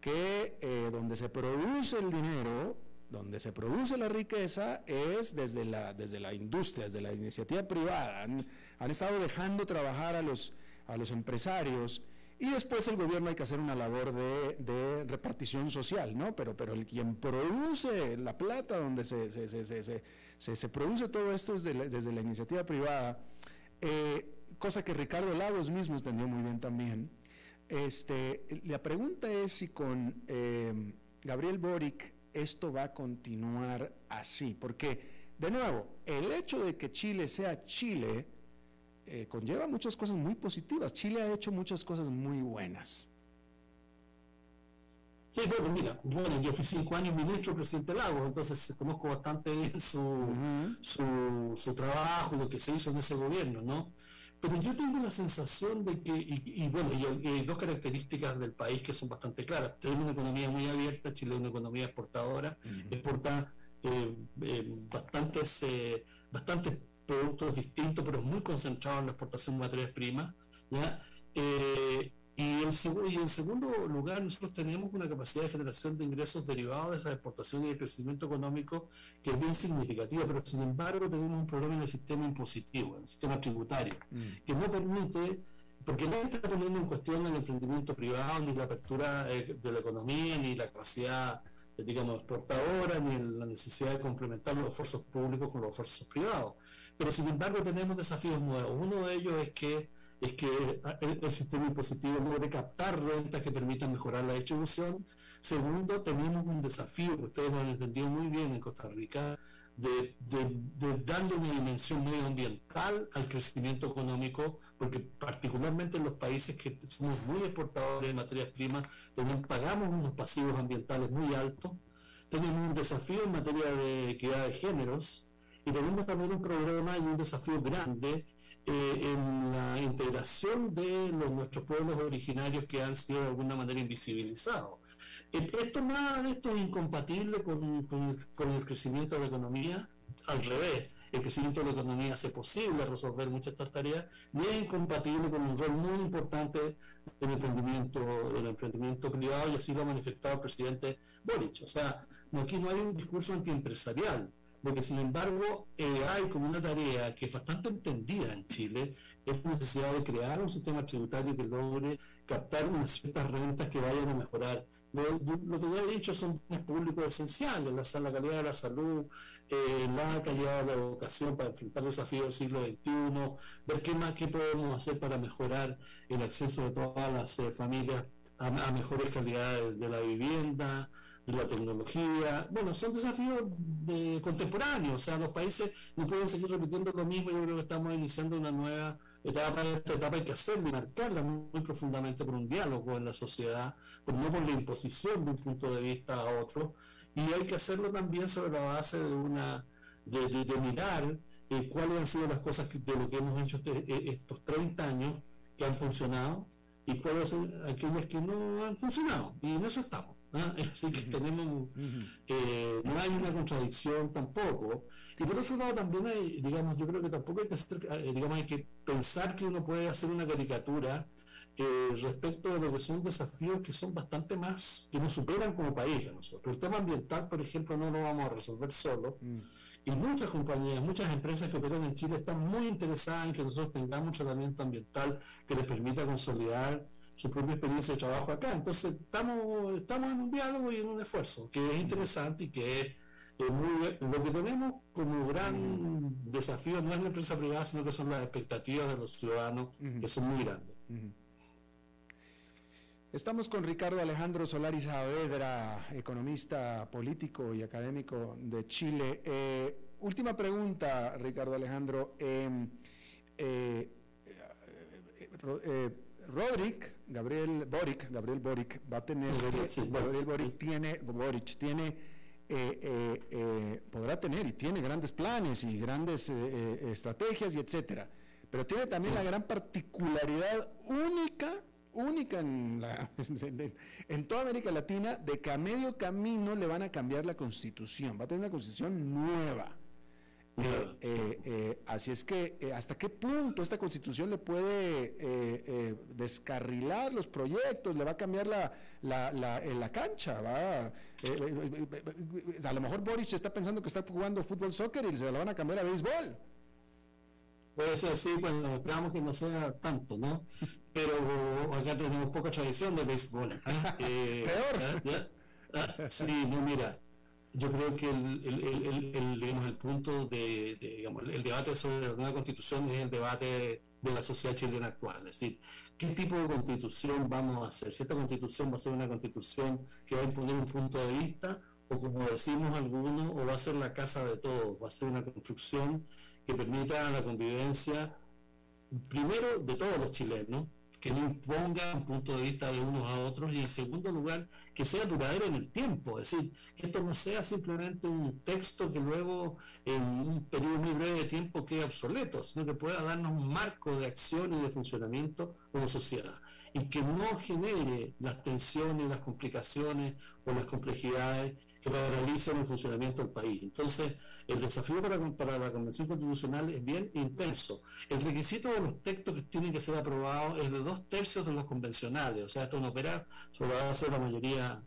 que eh, donde se produce el dinero, donde se produce la riqueza es desde la, desde la industria, desde la iniciativa privada. Han, estado dejando trabajar a los, a los empresarios y después el gobierno hay que hacer una labor de, repartición social, ¿no? Pero, pero el quien produce la plata, donde se, se, produce todo esto desde la, desde la iniciativa privada, eh, cosa que Ricardo Lagos mismo entendió muy bien también. Este, la pregunta es si con eh, Gabriel Boric esto va a continuar así, porque, de nuevo, el hecho de que Chile sea Chile eh, conlleva muchas cosas muy positivas. Chile ha hecho muchas cosas muy buenas. Sí, bueno, mira, bueno, yo fui cinco años ministro presidente Lagos, entonces conozco bastante bien su, su, su trabajo, lo que se hizo en ese gobierno, ¿no? Pero yo tengo la sensación de que, y, bueno, y, hay dos características del país que son bastante claras. Tenemos una economía muy abierta, Chile es una economía exportadora, exporta eh, eh, bastantes, eh, bastantes productos distintos, pero muy concentrados en la exportación de materias primas. Y, el, y en segundo lugar, nosotros tenemos una capacidad de generación de ingresos derivados de esa exportación y de crecimiento económico que es bien significativa, pero sin embargo tenemos un problema en el sistema impositivo, en el sistema tributario, mm. que no permite porque no está poniendo en cuestión el emprendimiento privado, ni la apertura eh, de la economía, ni la capacidad, eh, digamos, exportadora, ni la necesidad de complementar los esfuerzos públicos con los esfuerzos privados. Pero sin embargo tenemos desafíos nuevos. Uno de ellos es que es que el, sistema impositivo logre captar rentas que permitan mejorar la distribución. Segundo, tenemos un desafío que ustedes lo han entendido muy bien en Costa Rica, de, darle una dimensión medioambiental al crecimiento económico, porque particularmente en los países que somos muy exportadores de materias primas, tenemos, pagamos unos pasivos ambientales muy altos, tenemos un desafío en materia de equidad de géneros y tenemos también un problema y un desafío grande eh, en la integración de los, nuestros pueblos originarios que han sido de alguna manera invisibilizados. Eh, esto nada de esto es incompatible con, con, el, crecimiento de la economía, al revés, el crecimiento de la economía hace posible resolver muchas de estas tareas, ni es incompatible con un rol muy importante del emprendimiento, del emprendimiento privado, y así lo ha manifestado el presidente Boric. O sea, aquí no hay un discurso antiempresarial, lo que sin embargo eh, hay como una tarea que es bastante entendida en Chile, es la necesidad de crear un sistema tributario que logre captar unas ciertas rentas que vayan a mejorar. Lo, que ya he dicho son bienes públicos esenciales, la, la calidad de la salud, eh, la calidad de la educación para enfrentar el desafío del siglo XXI, ver qué más qué podemos hacer para mejorar el acceso de todas las eh, familias a, mejores calidades de la vivienda, de la tecnología. Bueno, son desafíos de, contemporáneos, o sea, los países no pueden seguir repitiendo lo mismo, yo creo que estamos iniciando una nueva etapa, esta etapa hay que hacerla y marcarla muy, profundamente por un diálogo en la sociedad, pero no por la imposición de un punto de vista a otro, y hay que hacerlo también sobre la base de una de, mirar eh, cuáles han sido las cosas de lo que hemos hecho este, eh, estos 30 años que han funcionado y cuáles son aquellas que no han funcionado, y en eso estamos. ¿Ah? Así que tenemos, eh, no hay una contradicción tampoco. Y por otro lado también hay, digamos, yo creo que tampoco hay que hacer, eh, digamos, hay que pensar que uno puede hacer una caricatura eh, respecto de lo que son desafíos que son bastante más, que nos superan como país a nosotros. El tema ambiental, por ejemplo, no lo vamos a resolver solo. Mm. Y muchas compañías, muchas empresas que operan en Chile están muy interesadas en que nosotros tengamos un tratamiento ambiental que les permita consolidar su propia experiencia de trabajo acá. Entonces, estamos, estamos en un diálogo y en un esfuerzo que es interesante y que es muy, lo que tenemos como gran desafío no es la empresa privada, sino que son las expectativas de los ciudadanos, que son muy grandes. Estamos con Ricardo Alejandro Solari Saavedra, economista político y académico de Chile. Eh, última pregunta, Ricardo Alejandro. Em, eh, eh, Roderick, Gabriel Boric, Gabriel Boric va a tener, Gabriel Boric tiene, Boric tiene, eh, eh, eh, podrá tener y tiene grandes planes y grandes estrategias y etcétera, pero tiene también la gran particularidad única, única en, en toda América Latina, de que a medio camino le van a cambiar la constitución, va a tener una constitución nueva eh, eh, eh, así es que, ¿hasta qué punto esta constitución le puede descarrilar los proyectos? ¿Le va a cambiar la, la, la, cancha? Va, a lo mejor Boris está pensando que está jugando fútbol soccer y se la van a cambiar a béisbol. Puede ser, sí, bueno, esperamos que no sea tanto, ¿no? Pero acá tenemos poca tradición de béisbol. Peor. Sí, no, mira yo creo que el, el, el, punto de, digamos, el debate sobre la nueva constitución es el debate de la sociedad chilena actual, es decir, ¿qué tipo de constitución vamos a hacer? Si esta constitución va a ser una constitución que va a imponer un punto de vista, o como decimos algunos, o va a ser la casa de todos, va a ser una construcción que permita la convivencia, primero, de todos los chilenos, que no imponga un punto de vista de unos a otros y en segundo lugar que sea duradero en el tiempo, es decir, que esto no sea simplemente un texto que luego en un periodo muy breve de tiempo quede obsoleto, sino que pueda darnos un marco de acción y de funcionamiento como sociedad. Y que no genere las tensiones, las complicaciones o las complejidades que el funcionamiento del país. Entonces, el desafío para, la Convención Constitucional es bien intenso. El requisito de los textos que tienen que ser aprobados es de dos tercios de los convencionales, o sea, esto no opera sobre la base de la mayoría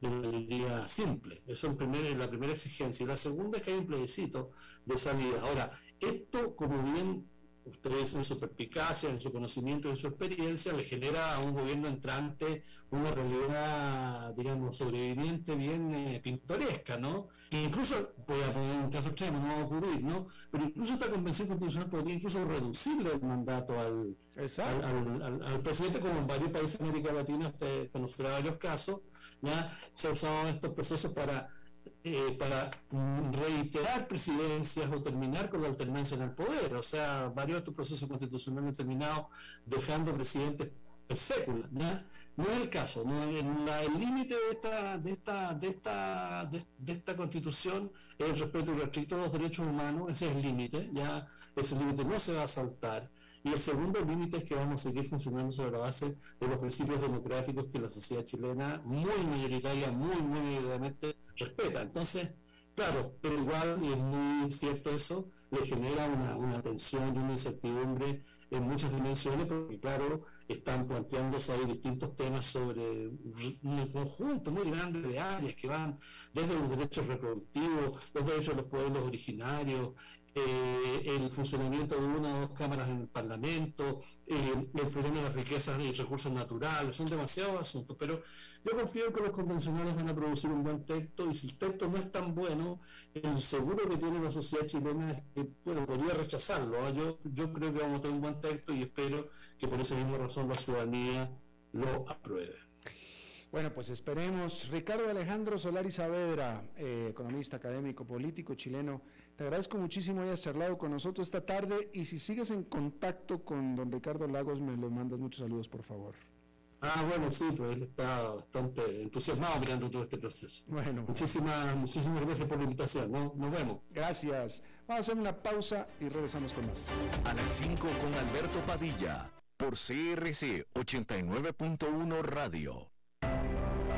de mayoría simple. Eso es, la primera exigencia. Y la segunda es que hay un plebiscito de salida. Ahora, esto, como bien ustedes en su perspicacia, en su conocimiento, en su experiencia, le genera a un gobierno entrante una realidad, digamos, sobreviviente bien eh, pintoresca, ¿no? Que incluso, puede poner un caso extremo, no va a ocurrir, ¿no? Pero incluso esta convención constitucional podría incluso reducirle el mandato al, al, presidente, como en varios países de América Latina, usted conocerá varios casos, ya se ha usado estos procesos para eh, para reiterar presidencias o terminar con la alternancia en el poder. O sea, varios de estos procesos constitucionales han terminado dejando presidentes per sécula. No es el caso. el límite de esta, de, esta, de, esta, de, esta constitución es el respeto y respeto a los derechos humanos. Ese es el límite. Ya ese límite no se va a saltar. Y el segundo límite es que vamos a seguir funcionando sobre la base de los principios democráticos que la sociedad chilena, muy mayoritaria, muy, muy mayoritariamente, respeta. Entonces, claro, pero igual, y es muy cierto eso, le genera una, una tensión y una incertidumbre en muchas dimensiones, porque claro, están planteándose ahí distintos temas sobre un conjunto muy grande de áreas que van desde los derechos reproductivos, los derechos de los pueblos originarios, eh, el funcionamiento de una o dos cámaras en el Parlamento, eh, el problema de las riquezas y recursos naturales, son demasiados asuntos, pero yo confío en que los convencionales van a producir un buen texto y si el texto no es tan bueno, el seguro que tiene la sociedad chilena es que podría rechazarlo. ¿ah? Yo, yo creo que vamos a tener un buen texto y espero que por esa misma razón la ciudadanía lo apruebe. Bueno, pues esperemos. Ricardo Alejandro Solari Saavedra, eh, economista, académico, político chileno, te agradezco muchísimo que hayas charlado con nosotros esta tarde y si sigues en contacto con don Ricardo Lagos, me lo mandas muchos saludos, por favor. Ah, bueno, sí, pues él está bastante entusiasmado mirando todo este proceso. Bueno. Muchísimas, muchísimas gracias por la invitación, ¿no? Nos vemos. Gracias. Vamos a hacer una pausa y regresamos con más. A las 5 con Alberto Padilla, por CRC 89.1 Radio.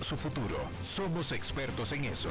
su futuro. Somos expertos en eso.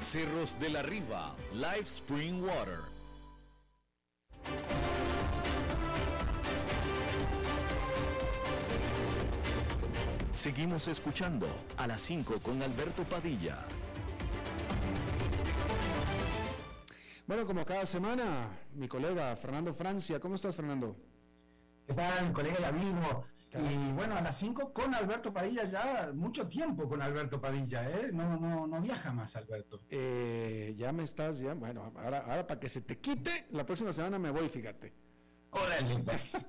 Cerros de la Riva, Live Spring Water. Seguimos escuchando a las 5 con Alberto Padilla. Bueno, como cada semana, mi colega Fernando Francia. ¿Cómo estás, Fernando? ¿Qué tal, colega? Ya Y bueno, a las 5 con Alberto Padilla ya, mucho tiempo con Alberto Padilla, ¿eh? No, no, no viaja más, Alberto. Eh, ya me estás, ya, bueno, ahora, ahora para que se te quite, la próxima semana me voy, fíjate. Órale, pues.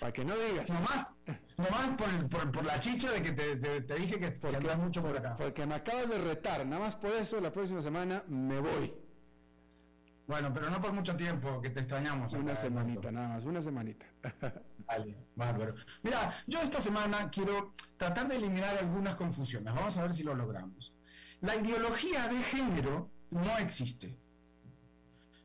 Para que no digas. Nomás, nomás por, por, por la chicha de que te, te, dije que, porque, andas mucho por acá. Porque me acabas de retar, nada más por eso la próxima semana me voy. Bueno, pero no por mucho tiempo, que te extrañamos. Una semanita, nada más, una semanita. Vale, bárbaro. Mira, yo esta semana quiero tratar de eliminar algunas confusiones. Vamos a ver si lo logramos. La ideología de género no existe.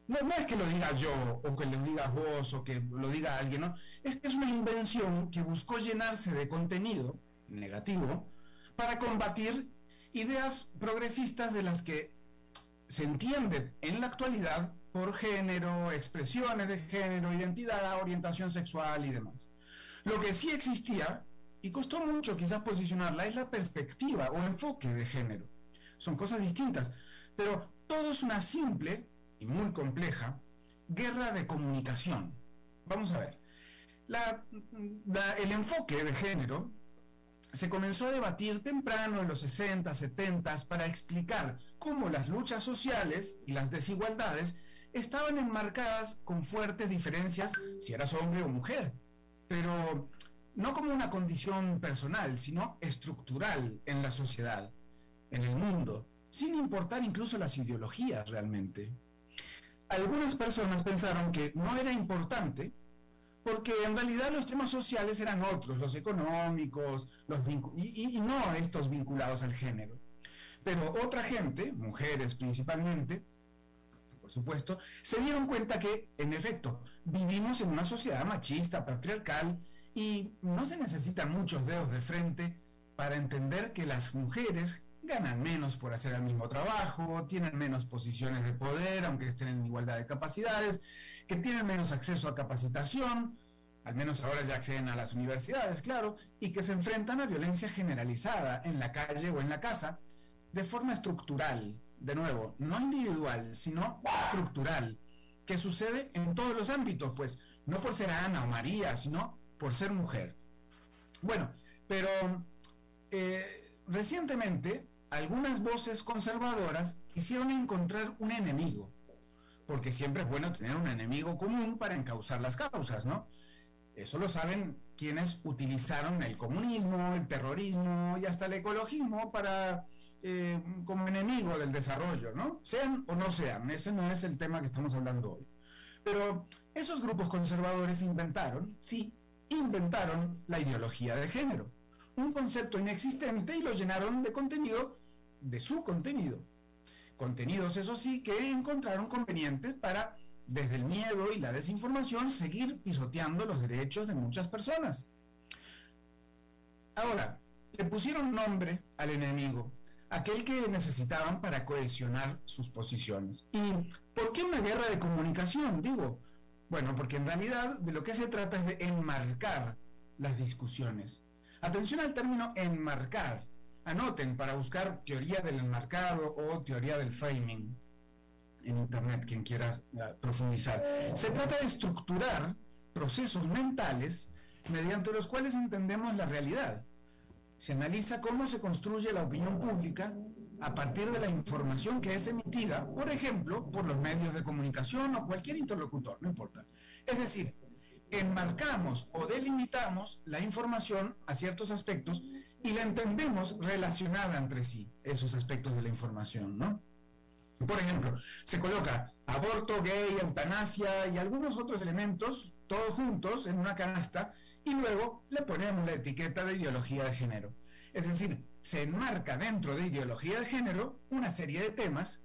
No, es que lo diga yo, o que lo digas vos, o que lo diga alguien, ¿no? Es que es una invención que buscó llenarse de contenido negativo para combatir ideas progresistas de las que se entiende en la actualidad por género, expresiones de género, identidad, orientación sexual y demás. Lo que sí existía, y costó mucho quizás posicionarla, es la perspectiva o enfoque de género. Son cosas distintas, pero todo es una simple y muy compleja guerra de comunicación. Vamos a ver. el enfoque de género se comenzó a debatir temprano en los 60, 70 para explicar cómo las luchas sociales y las desigualdades estaban enmarcadas con fuertes diferencias si eras hombre o mujer, pero no como una condición personal, sino estructural en la sociedad, en el mundo, sin importar incluso las ideologías realmente. Algunas personas pensaron que no era importante porque en realidad los temas sociales eran otros, los económicos, los y, y no estos vinculados al género. Pero otra gente, mujeres principalmente, por supuesto, se dieron cuenta que, en efecto, vivimos en una sociedad machista, patriarcal, y no se necesitan muchos dedos de frente para entender que las mujeres ganan menos por hacer el mismo trabajo, tienen menos posiciones de poder, aunque estén en igualdad de capacidades, que tienen menos acceso a capacitación, al menos ahora ya acceden a las universidades, claro, y que se enfrentan a violencia generalizada en la calle o en la casa de forma estructural, de nuevo, no individual, sino estructural, que sucede en todos los ámbitos, pues no por ser Ana o María, sino por ser mujer. Bueno, pero eh, recientemente algunas voces conservadoras quisieron encontrar un enemigo, porque siempre es bueno tener un enemigo común para encauzar las causas, ¿no? Eso lo saben quienes utilizaron el comunismo, el terrorismo y hasta el ecologismo para eh, como enemigo del desarrollo, ¿no? Sean o no sean, ese no es el tema que estamos hablando hoy. Pero esos grupos conservadores inventaron, sí, inventaron la ideología de género, un concepto inexistente y lo llenaron de contenido, de su contenido. Contenidos, eso sí, que encontraron convenientes para, desde el miedo y la desinformación, seguir pisoteando los derechos de muchas personas. Ahora, le pusieron nombre al enemigo, aquel que necesitaban para cohesionar sus posiciones. ¿Y por qué una guerra de comunicación? Digo, bueno, porque en realidad de lo que se trata es de enmarcar las discusiones. Atención al término enmarcar. Anoten para buscar teoría del enmarcado o teoría del framing en Internet, quien quiera eh, profundizar. Se trata de estructurar procesos mentales mediante los cuales entendemos la realidad se analiza cómo se construye la opinión pública a partir de la información que es emitida, por ejemplo, por los medios de comunicación o cualquier interlocutor, no importa. Es decir, enmarcamos o delimitamos la información a ciertos aspectos y la entendemos relacionada entre sí, esos aspectos de la información, ¿no? Por ejemplo, se coloca aborto, gay, eutanasia y algunos otros elementos, todos juntos, en una canasta, y luego le ponemos la etiqueta de ideología de género. Es decir, se enmarca dentro de ideología de género una serie de temas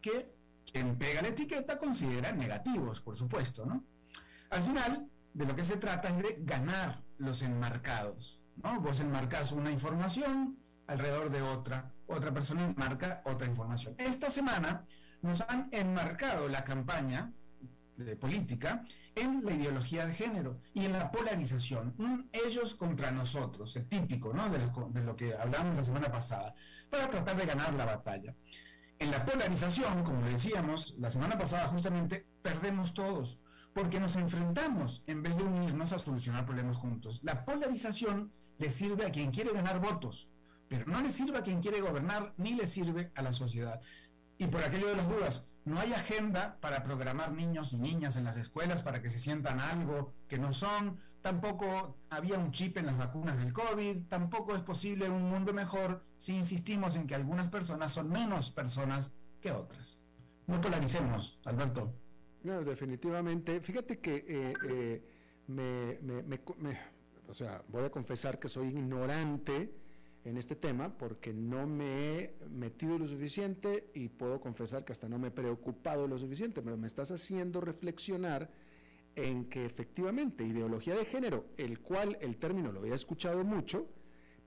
que quien pega la etiqueta considera negativos, por supuesto, ¿no? Al final, de lo que se trata es de ganar los enmarcados, ¿no? Vos enmarcas una información alrededor de otra, otra persona enmarca otra información. Esta semana nos han enmarcado la campaña de política en la ideología de género y en la polarización, ellos contra nosotros, el típico ¿no? de, lo, de lo que hablamos la semana pasada, para tratar de ganar la batalla. En la polarización, como decíamos la semana pasada, justamente perdemos todos, porque nos enfrentamos en vez de unirnos a solucionar problemas juntos. La polarización le sirve a quien quiere ganar votos, pero no le sirve a quien quiere gobernar ni le sirve a la sociedad. Y por aquello de las dudas, no hay agenda para programar niños y niñas en las escuelas para que se sientan algo que no son, tampoco había un chip en las vacunas del COVID, tampoco es posible un mundo mejor si insistimos en que algunas personas son menos personas que otras. No polaricemos, Alberto. No, definitivamente. Fíjate que eh, eh, me, o sea, voy a confesar que soy ignorante en este tema porque no me he metido lo suficiente y puedo confesar que hasta no me he preocupado lo suficiente, pero me estás haciendo reflexionar en que efectivamente ideología de género, el cual el término lo había escuchado mucho,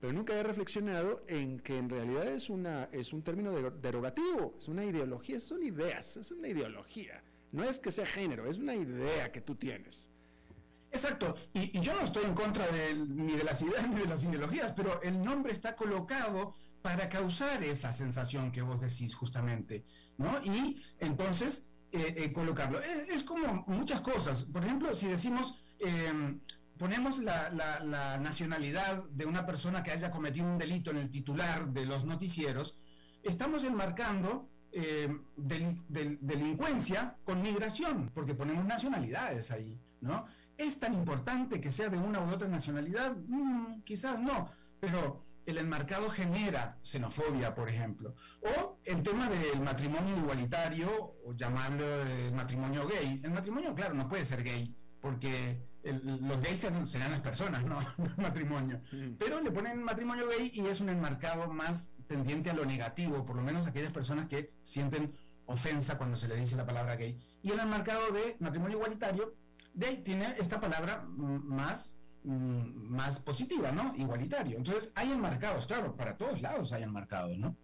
pero nunca había reflexionado en que en realidad es, una, es un término derogativo, es una ideología, son ideas, es una ideología. No es que sea género, es una idea que tú tienes. Exacto, y, yo no estoy en contra ni de las ideas ni de las ideologías, pero el nombre está colocado para causar esa sensación que vos decís justamente, ¿no? Y entonces eh, eh, colocarlo. Es, como muchas cosas. Por ejemplo, si decimos, em, ponemos la, nacionalidad de una persona que haya cometido un delito en el titular de los noticieros, estamos enmarcando em, delincuencia con migración, porque ponemos nacionalidades ahí, ¿no? ¿Es tan importante que sea de una u otra nacionalidad? Mm, quizás no, pero el enmarcado genera xenofobia, por ejemplo. O el tema del matrimonio igualitario, o llamarlo el matrimonio gay. El matrimonio, claro, no puede ser gay, porque los gays serán, las personas, no el matrimonio. Pero le ponen matrimonio gay y es un enmarcado más tendiente a lo negativo, por lo menos aquellas personas que sienten ofensa cuando se le dice la palabra gay. Y el enmarcado de matrimonio igualitario de tiene esta palabra más, más positiva, ¿no? Igualitario. Entonces, hay enmarcados, claro, para todos lados hay enmarcados, ¿no?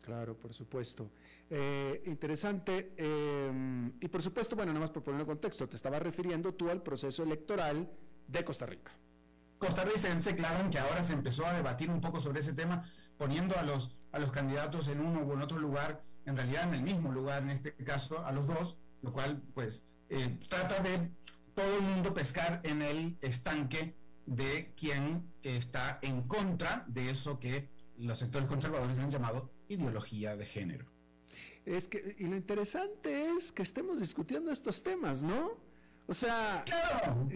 Claro, por supuesto. Eh, interesante. Em, y por supuesto, bueno, nada más por poner en contexto, te estaba refiriendo tú al proceso electoral de Costa Rica. Costarricense, claro, en que ahora se empezó a debatir un poco sobre ese tema, poniendo a los, a los candidatos en uno en otro lugar, en realidad en el mismo lugar, en este caso, a los dos, lo cual, pues, eh, trata de todo el mundo pescar en el estanque de quien está en contra de eso que los sectores conservadores han llamado ideología de género. Es que, y lo interesante es que estemos discutiendo estos temas, ¿no? O sea, claro,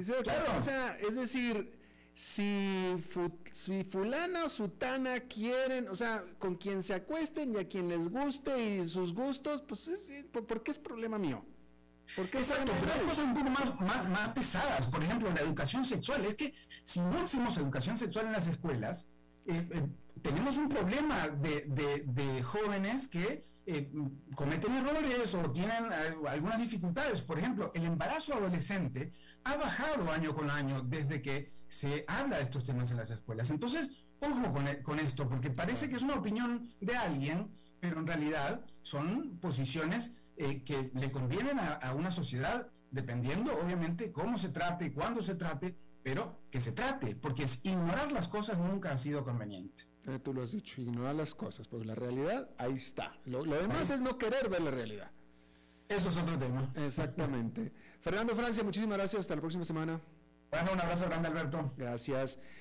o sea, es decir, si, si fulana o sutana quieren, o sea, con quien se acuesten y a quien les guste y sus gustos, pues, ¿por qué es problema mío? Porque hay cosas un poco más, más, pesadas. Por ejemplo, la educación sexual. Es que si no hacemos educación sexual en las escuelas, eh, eh, tenemos un problema de, jóvenes que eh, cometen errores o tienen algunas dificultades. Por ejemplo, el embarazo adolescente ha bajado año con año desde que se habla de estos temas en las escuelas. Entonces, ojo con, con esto, porque parece que es una opinión de alguien, pero en realidad son posiciones eh, que le convienen a, una sociedad, dependiendo obviamente cómo se trate y cuándo se trate, pero que se trate, porque ignorar las cosas nunca ha sido conveniente. Eh, tú lo has dicho, ignorar las cosas, porque la realidad ahí está. Lo, demás es no querer ver la realidad. Eso es otro tema. Exactamente. Fernando Francia, muchísimas gracias. Hasta la próxima semana. Bueno, un abrazo grande, Alberto. Gracias.